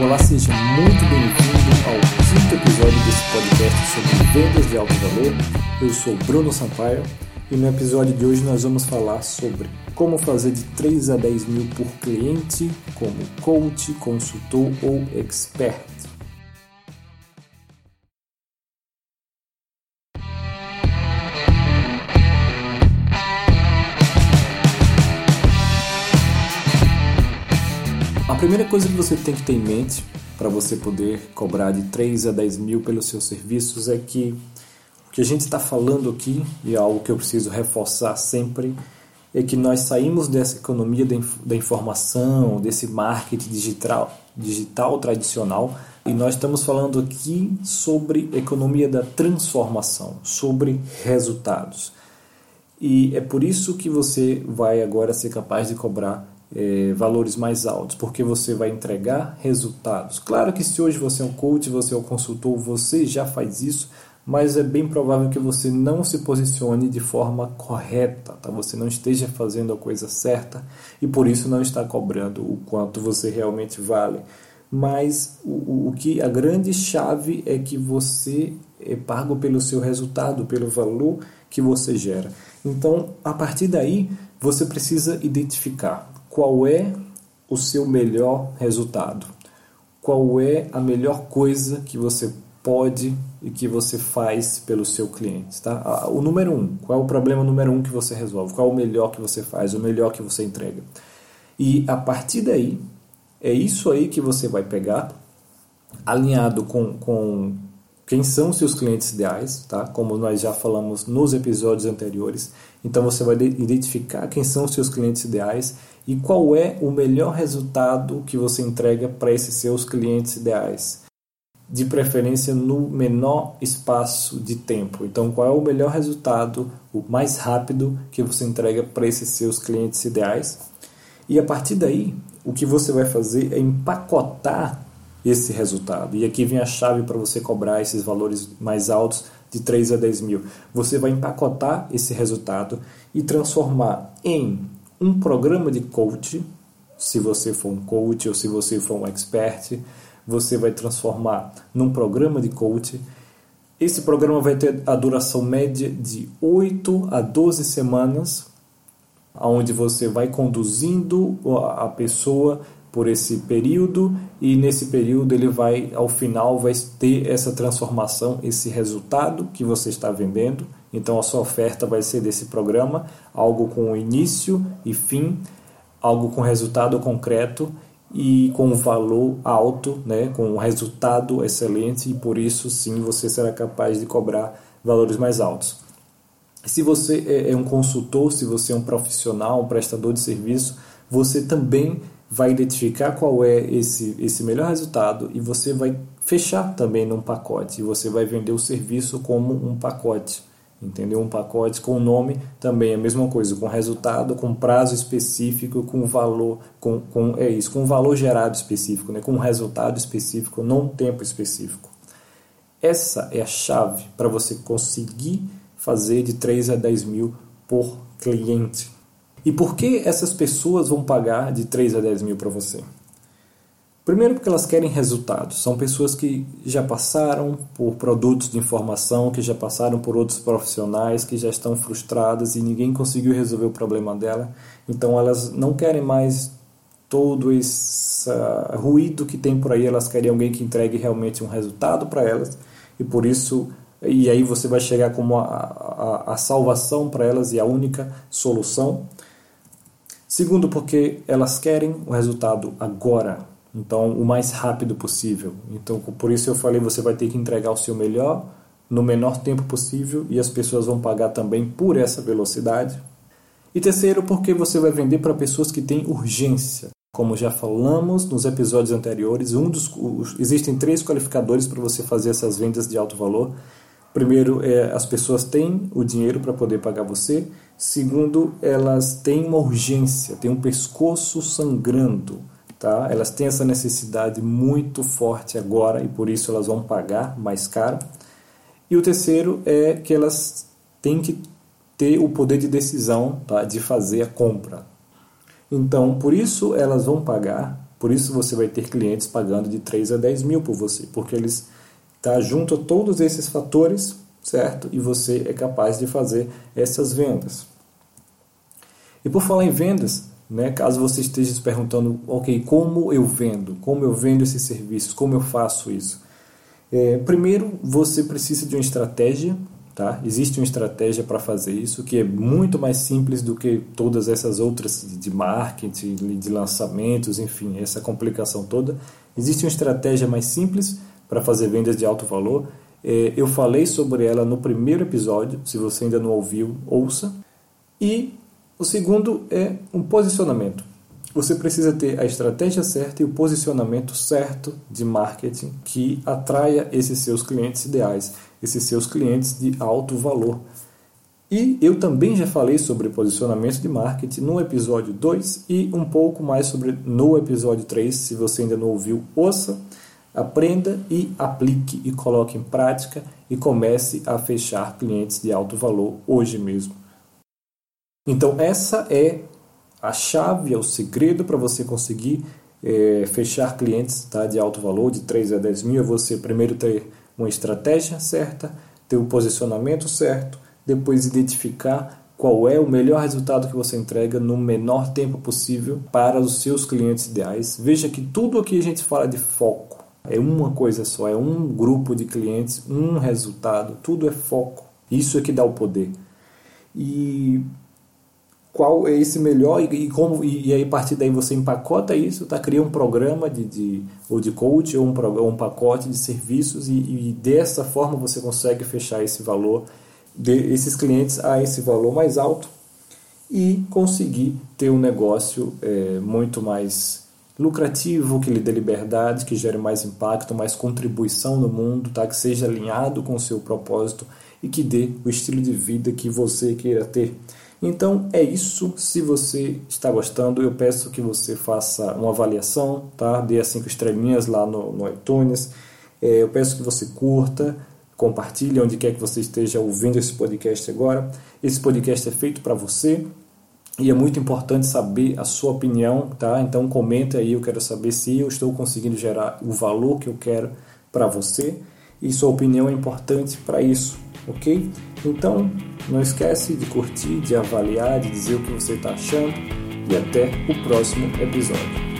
Olá, seja muito bem-vindo ao quinto episódio desse podcast sobre vendas de alto valor. Eu sou Bruno Sampaio e no episódio de hoje nós vamos falar sobre como fazer de 3 a 10 mil por cliente como coach, consultor ou expert. Primeira coisa que você tem que ter em mente para você poder cobrar de 3 a 10 mil pelos seus serviços é que o que a gente está falando aqui, e é algo que eu preciso reforçar sempre, é que nós saímos dessa economia da informação, desse marketing digital, digital tradicional, e nós estamos falando aqui sobre economia da transformação, sobre resultados. E é por isso que você vai agora ser capaz de cobrar é, valores mais altos, porque você vai entregar resultados. Claro que se hoje você é um coach, você é um consultor, você já faz isso, mas é bem provável que você não se posicione de forma correta, tá? Você não esteja fazendo a coisa certa e por isso não está cobrando o quanto você realmente vale. Mas o, o que a grande chave é que você é pago pelo seu resultado, pelo valor que você gera. Então, a partir daí, você precisa identificar qual é o seu melhor resultado, qual é a melhor coisa que você pode e que você faz pelo seu cliente, tá? O número um, qual é o problema número um que você resolve, qual é o melhor que você faz, o melhor que você entrega. E a partir daí, é isso aí que você vai pegar, alinhado com, com quem são seus clientes ideais, tá? Como nós já falamos nos episódios anteriores. Então você vai identificar quem são seus clientes ideais e qual é o melhor resultado que você entrega para esses seus clientes ideais. De preferência no menor espaço de tempo. Então, qual é o melhor resultado, o mais rápido que você entrega para esses seus clientes ideais? E a partir daí, o que você vai fazer é empacotar esse resultado. E aqui vem a chave para você cobrar esses valores mais altos de 3 a 10 mil. Você vai empacotar esse resultado e transformar em um programa de coach, se você for um coach ou se você for um expert, você vai transformar num programa de coach. Esse programa vai ter a duração média de 8 a 12 semanas, onde você vai conduzindo a pessoa por esse período e nesse período ele vai ao final vai ter essa transformação, esse resultado que você está vendendo. Então a sua oferta vai ser desse programa, algo com início e fim, algo com resultado concreto e com valor alto, né, com um resultado excelente e por isso sim você será capaz de cobrar valores mais altos. Se você é, é um consultor, se você é um profissional, um prestador de serviço, você também vai identificar qual é esse, esse melhor resultado e você vai fechar também num pacote. E você vai vender o serviço como um pacote. Entendeu? Um pacote com nome também é a mesma coisa, com resultado, com prazo específico, com valor, com, com é isso, com valor gerado específico, né? com resultado específico, não tempo específico. Essa é a chave para você conseguir fazer de 3 a 10 mil por cliente. E por que essas pessoas vão pagar de 3 a 10 mil para você? Primeiro, porque elas querem resultados. São pessoas que já passaram por produtos de informação, que já passaram por outros profissionais, que já estão frustradas e ninguém conseguiu resolver o problema dela. Então, elas não querem mais todo esse ruído que tem por aí. Elas querem alguém que entregue realmente um resultado para elas. E por isso, e aí você vai chegar como a, a, a salvação para elas e a única solução. Segundo, porque elas querem o resultado agora, então o mais rápido possível. Então, por isso eu falei, você vai ter que entregar o seu melhor no menor tempo possível e as pessoas vão pagar também por essa velocidade. E terceiro, porque você vai vender para pessoas que têm urgência. Como já falamos nos episódios anteriores, um dos, existem três qualificadores para você fazer essas vendas de alto valor. Primeiro, é, as pessoas têm o dinheiro para poder pagar você. Segundo, elas têm uma urgência, têm um pescoço sangrando, tá? Elas têm essa necessidade muito forte agora e por isso elas vão pagar mais caro. E o terceiro é que elas têm que ter o poder de decisão tá? de fazer a compra. Então, por isso elas vão pagar Por isso você vai ter clientes pagando de 3 a 10 mil por você, porque eles tá junto a todos esses fatores, certo? E você é capaz de fazer essas vendas. E por falar em vendas, né, caso você esteja se perguntando, ok, como eu vendo? Como eu vendo esses serviços? Como eu faço isso? É, primeiro, você precisa de uma estratégia, tá? Existe uma estratégia para fazer isso que é muito mais simples do que todas essas outras de marketing, de lançamentos, enfim, essa complicação toda. Existe uma estratégia mais simples para fazer vendas de alto valor. É, eu falei sobre ela no primeiro episódio, se você ainda não ouviu, ouça. E o segundo é um posicionamento. Você precisa ter a estratégia certa e o posicionamento certo de marketing que atraia esses seus clientes ideais, esses seus clientes de alto valor. E eu também já falei sobre posicionamento de marketing no episódio 2 e um pouco mais sobre no episódio 3. Se você ainda não ouviu, ouça, aprenda e aplique e coloque em prática e comece a fechar clientes de alto valor hoje mesmo. Então, essa é a chave, é o segredo para você conseguir é, fechar clientes tá, de alto valor, de 3 a 10 mil. É você primeiro ter uma estratégia certa, ter o posicionamento certo, depois identificar qual é o melhor resultado que você entrega no menor tempo possível para os seus clientes ideais. Veja que tudo aqui a gente fala de foco. É uma coisa só, é um grupo de clientes, um resultado, tudo é foco. Isso é que dá o poder. E qual é esse melhor e, e como e, aí a partir daí você empacota isso, tá? cria um programa de, de ou de coach ou um, um pacote de serviços e, e, dessa forma você consegue fechar esse valor desses clientes a esse valor mais alto e conseguir ter um negócio é, muito mais lucrativo, que lhe dê liberdade, que gere mais impacto, mais contribuição no mundo, tá? que seja alinhado com o seu propósito e que dê o estilo de vida que você queira ter. Então é isso. Se você está gostando, eu peço que você faça uma avaliação, tá? Dê as cinco estrelinhas lá no, no iTunes. É, eu peço que você curta, compartilhe onde quer que você esteja ouvindo esse podcast agora. Esse podcast é feito para você e é muito importante saber a sua opinião, tá? Então comente aí, eu quero saber se eu estou conseguindo gerar o valor que eu quero para você e sua opinião é importante para isso, ok? Então não esquece de curtir, de avaliar, de dizer o que você está achando e até o próximo episódio.